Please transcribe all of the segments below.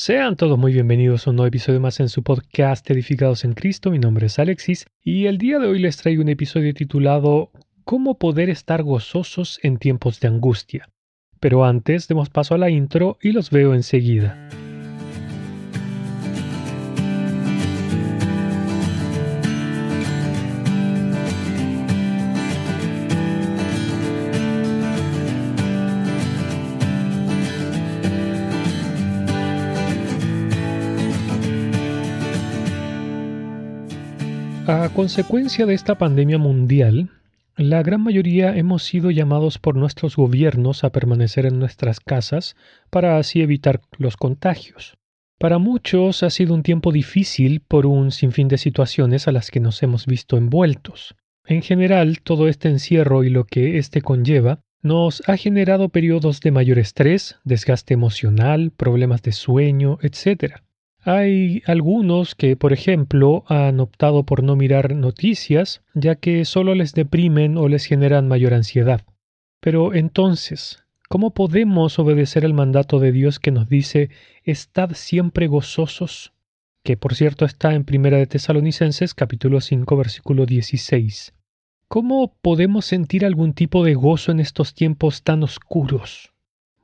Sean todos muy bienvenidos a un nuevo episodio más en su podcast Edificados en Cristo. Mi nombre es Alexis y el día de hoy les traigo un episodio titulado ¿Cómo poder estar gozosos en tiempos de angustia? Pero antes demos paso a la intro y los veo enseguida. A consecuencia de esta pandemia mundial, la gran mayoría hemos sido llamados por nuestros gobiernos a permanecer en nuestras casas para así evitar los contagios. Para muchos ha sido un tiempo difícil por un sinfín de situaciones a las que nos hemos visto envueltos. En general, todo este encierro y lo que éste conlleva nos ha generado periodos de mayor estrés, desgaste emocional, problemas de sueño, etc. Hay algunos que, por ejemplo, han optado por no mirar noticias, ya que solo les deprimen o les generan mayor ansiedad. Pero entonces, ¿cómo podemos obedecer el mandato de Dios que nos dice Estad siempre gozosos? que por cierto está en Primera de Tesalonicenses capítulo 5 versículo 16. ¿Cómo podemos sentir algún tipo de gozo en estos tiempos tan oscuros?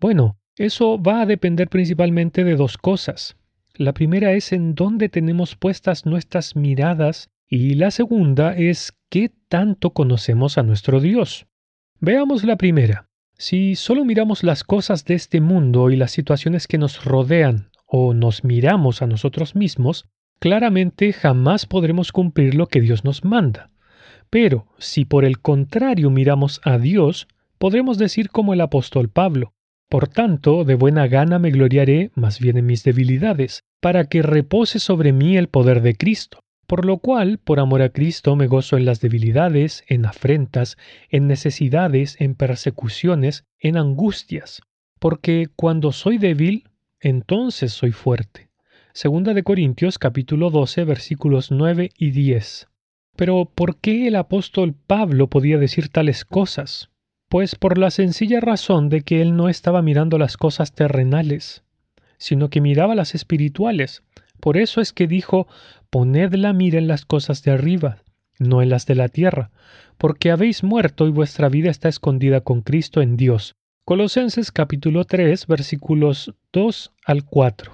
Bueno, eso va a depender principalmente de dos cosas. La primera es en dónde tenemos puestas nuestras miradas y la segunda es qué tanto conocemos a nuestro Dios. Veamos la primera. Si solo miramos las cosas de este mundo y las situaciones que nos rodean o nos miramos a nosotros mismos, claramente jamás podremos cumplir lo que Dios nos manda. Pero si por el contrario miramos a Dios, podremos decir como el apóstol Pablo, por tanto, de buena gana me gloriaré más bien en mis debilidades, para que repose sobre mí el poder de Cristo. Por lo cual, por amor a Cristo, me gozo en las debilidades, en afrentas, en necesidades, en persecuciones, en angustias, porque cuando soy débil, entonces soy fuerte. Segunda de Corintios capítulo 12 versículos 9 y 10. Pero ¿por qué el apóstol Pablo podía decir tales cosas? Pues por la sencilla razón de que él no estaba mirando las cosas terrenales, sino que miraba las espirituales. Por eso es que dijo, poned la mira en las cosas de arriba, no en las de la tierra, porque habéis muerto y vuestra vida está escondida con Cristo en Dios. Colosenses capítulo 3 versículos 2 al 4.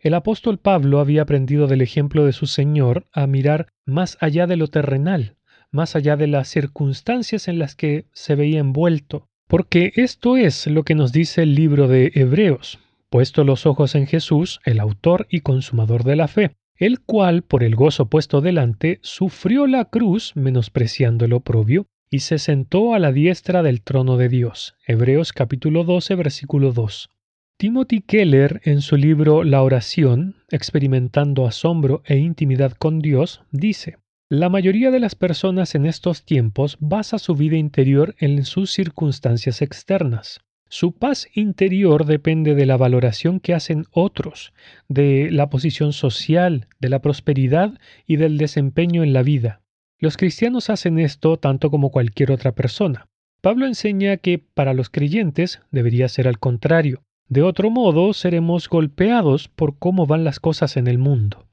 El apóstol Pablo había aprendido del ejemplo de su Señor a mirar más allá de lo terrenal, más allá de las circunstancias en las que se veía envuelto, porque esto es lo que nos dice el libro de Hebreos, puesto los ojos en Jesús, el autor y consumador de la fe, el cual, por el gozo puesto delante, sufrió la cruz, menospreciando el oprobio, y se sentó a la diestra del trono de Dios. Hebreos capítulo 12, versículo 2. Timothy Keller, en su libro La oración, experimentando asombro e intimidad con Dios, dice, la mayoría de las personas en estos tiempos basa su vida interior en sus circunstancias externas. Su paz interior depende de la valoración que hacen otros, de la posición social, de la prosperidad y del desempeño en la vida. Los cristianos hacen esto tanto como cualquier otra persona. Pablo enseña que para los creyentes debería ser al contrario. De otro modo, seremos golpeados por cómo van las cosas en el mundo.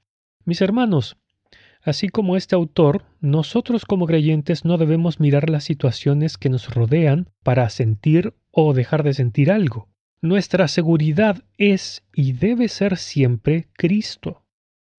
Mis hermanos, Así como este autor, nosotros como creyentes no debemos mirar las situaciones que nos rodean para sentir o dejar de sentir algo. Nuestra seguridad es y debe ser siempre Cristo.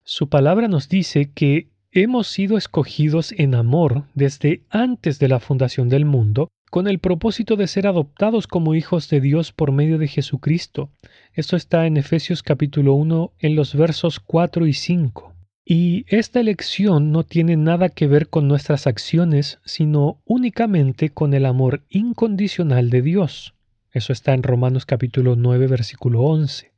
Su palabra nos dice que hemos sido escogidos en amor desde antes de la fundación del mundo, con el propósito de ser adoptados como hijos de Dios por medio de Jesucristo. Esto está en Efesios capítulo 1 en los versos 4 y 5. Y esta elección no tiene nada que ver con nuestras acciones, sino únicamente con el amor incondicional de Dios. Eso está en Romanos capítulo 9, versículo 11.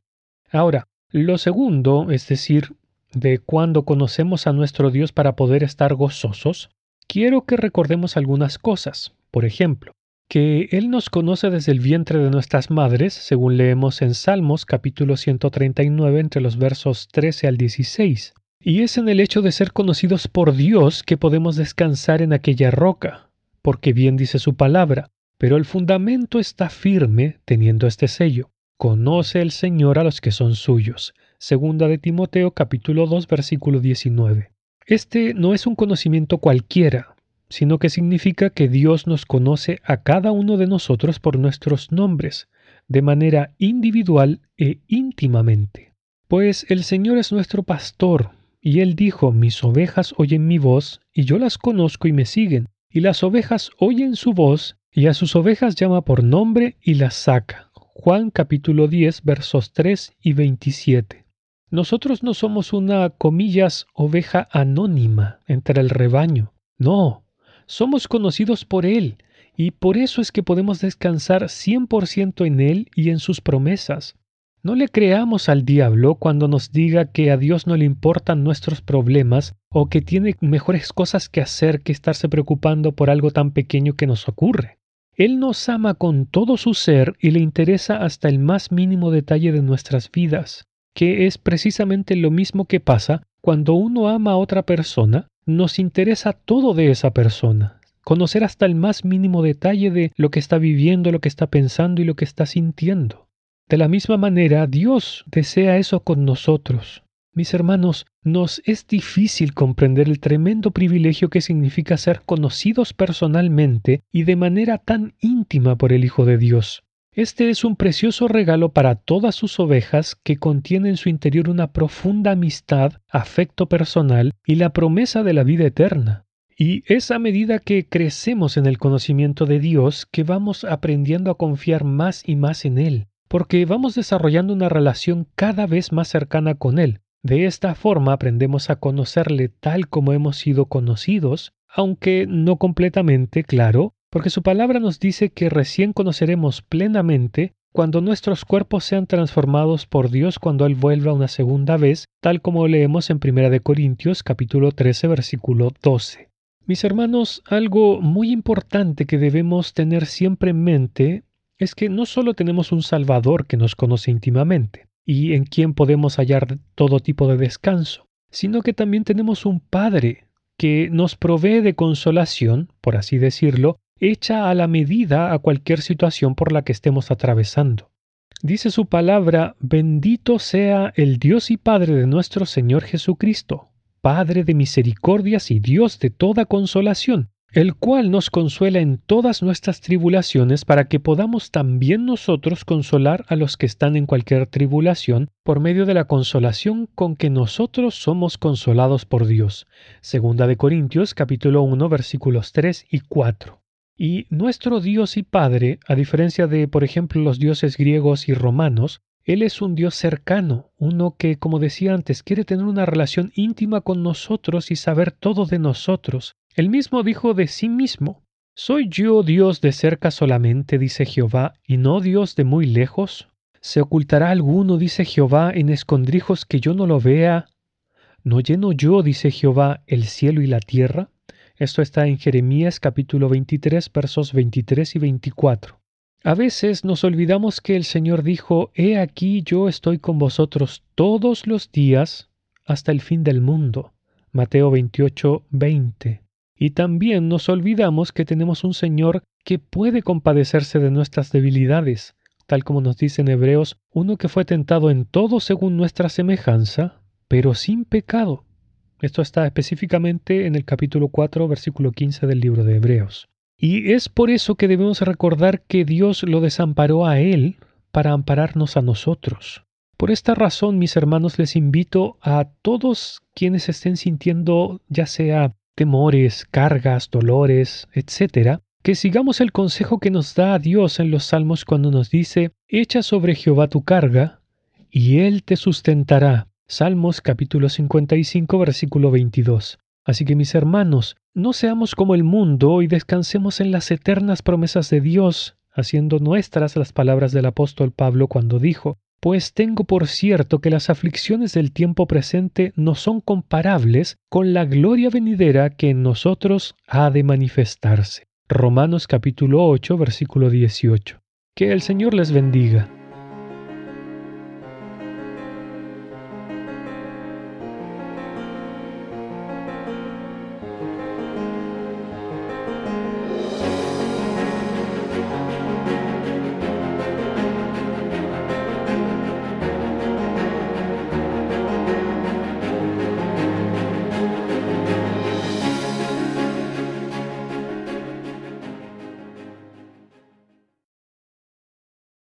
Ahora, lo segundo, es decir, de cuando conocemos a nuestro Dios para poder estar gozosos, quiero que recordemos algunas cosas. Por ejemplo, que Él nos conoce desde el vientre de nuestras madres, según leemos en Salmos capítulo 139 entre los versos 13 al 16. Y es en el hecho de ser conocidos por Dios que podemos descansar en aquella roca, porque bien dice su palabra, pero el fundamento está firme teniendo este sello. Conoce el Señor a los que son suyos. Segunda de Timoteo capítulo 2 versículo 19. Este no es un conocimiento cualquiera, sino que significa que Dios nos conoce a cada uno de nosotros por nuestros nombres, de manera individual e íntimamente. Pues el Señor es nuestro pastor, y Él dijo, mis ovejas oyen mi voz, y yo las conozco y me siguen, y las ovejas oyen su voz, y a sus ovejas llama por nombre y las saca. Juan capítulo 10 versos 3 y 27. Nosotros no somos una, comillas, oveja anónima entre el rebaño. No, somos conocidos por Él, y por eso es que podemos descansar 100% en Él y en sus promesas. No le creamos al diablo cuando nos diga que a Dios no le importan nuestros problemas o que tiene mejores cosas que hacer que estarse preocupando por algo tan pequeño que nos ocurre. Él nos ama con todo su ser y le interesa hasta el más mínimo detalle de nuestras vidas, que es precisamente lo mismo que pasa cuando uno ama a otra persona, nos interesa todo de esa persona, conocer hasta el más mínimo detalle de lo que está viviendo, lo que está pensando y lo que está sintiendo. De la misma manera, Dios desea eso con nosotros. Mis hermanos, nos es difícil comprender el tremendo privilegio que significa ser conocidos personalmente y de manera tan íntima por el Hijo de Dios. Este es un precioso regalo para todas sus ovejas que contiene en su interior una profunda amistad, afecto personal y la promesa de la vida eterna. Y es a medida que crecemos en el conocimiento de Dios que vamos aprendiendo a confiar más y más en Él, porque vamos desarrollando una relación cada vez más cercana con Él. De esta forma aprendemos a conocerle tal como hemos sido conocidos, aunque no completamente, claro, porque su palabra nos dice que recién conoceremos plenamente cuando nuestros cuerpos sean transformados por Dios cuando Él vuelva una segunda vez, tal como leemos en 1 Corintios capítulo 13 versículo 12. Mis hermanos, algo muy importante que debemos tener siempre en mente es que no solo tenemos un Salvador que nos conoce íntimamente y en quien podemos hallar todo tipo de descanso, sino que también tenemos un Padre que nos provee de consolación, por así decirlo, hecha a la medida a cualquier situación por la que estemos atravesando. Dice su palabra, bendito sea el Dios y Padre de nuestro Señor Jesucristo, Padre de misericordias y Dios de toda consolación, el cual nos consuela en todas nuestras tribulaciones para que podamos también nosotros consolar a los que están en cualquier tribulación por medio de la consolación con que nosotros somos consolados por Dios. Segunda de Corintios capítulo 1 versículos 3 y 4. Y nuestro Dios y Padre, a diferencia de, por ejemplo, los dioses griegos y romanos, él es un Dios cercano, uno que, como decía antes, quiere tener una relación íntima con nosotros y saber todo de nosotros. Él mismo dijo de sí mismo, ¿Soy yo Dios de cerca solamente, dice Jehová, y no Dios de muy lejos? ¿Se ocultará alguno, dice Jehová, en escondrijos que yo no lo vea? ¿No lleno yo, dice Jehová, el cielo y la tierra? Esto está en Jeremías capítulo 23, versos 23 y 24. A veces nos olvidamos que el Señor dijo, He aquí yo estoy con vosotros todos los días hasta el fin del mundo. Mateo 28, 20. Y también nos olvidamos que tenemos un Señor que puede compadecerse de nuestras debilidades, tal como nos dice en Hebreos, uno que fue tentado en todo según nuestra semejanza, pero sin pecado. Esto está específicamente en el capítulo 4, versículo 15 del libro de Hebreos. Y es por eso que debemos recordar que Dios lo desamparó a Él para ampararnos a nosotros. Por esta razón, mis hermanos, les invito a todos quienes estén sintiendo ya sea temores, cargas, dolores, etc., que sigamos el consejo que nos da Dios en los salmos cuando nos dice, Echa sobre Jehová tu carga, y Él te sustentará. Salmos capítulo 55, versículo 22. Así que mis hermanos, no seamos como el mundo y descansemos en las eternas promesas de Dios, haciendo nuestras las palabras del apóstol Pablo cuando dijo, Pues tengo por cierto que las aflicciones del tiempo presente no son comparables con la gloria venidera que en nosotros ha de manifestarse. Romanos capítulo 8, versículo 18. Que el Señor les bendiga.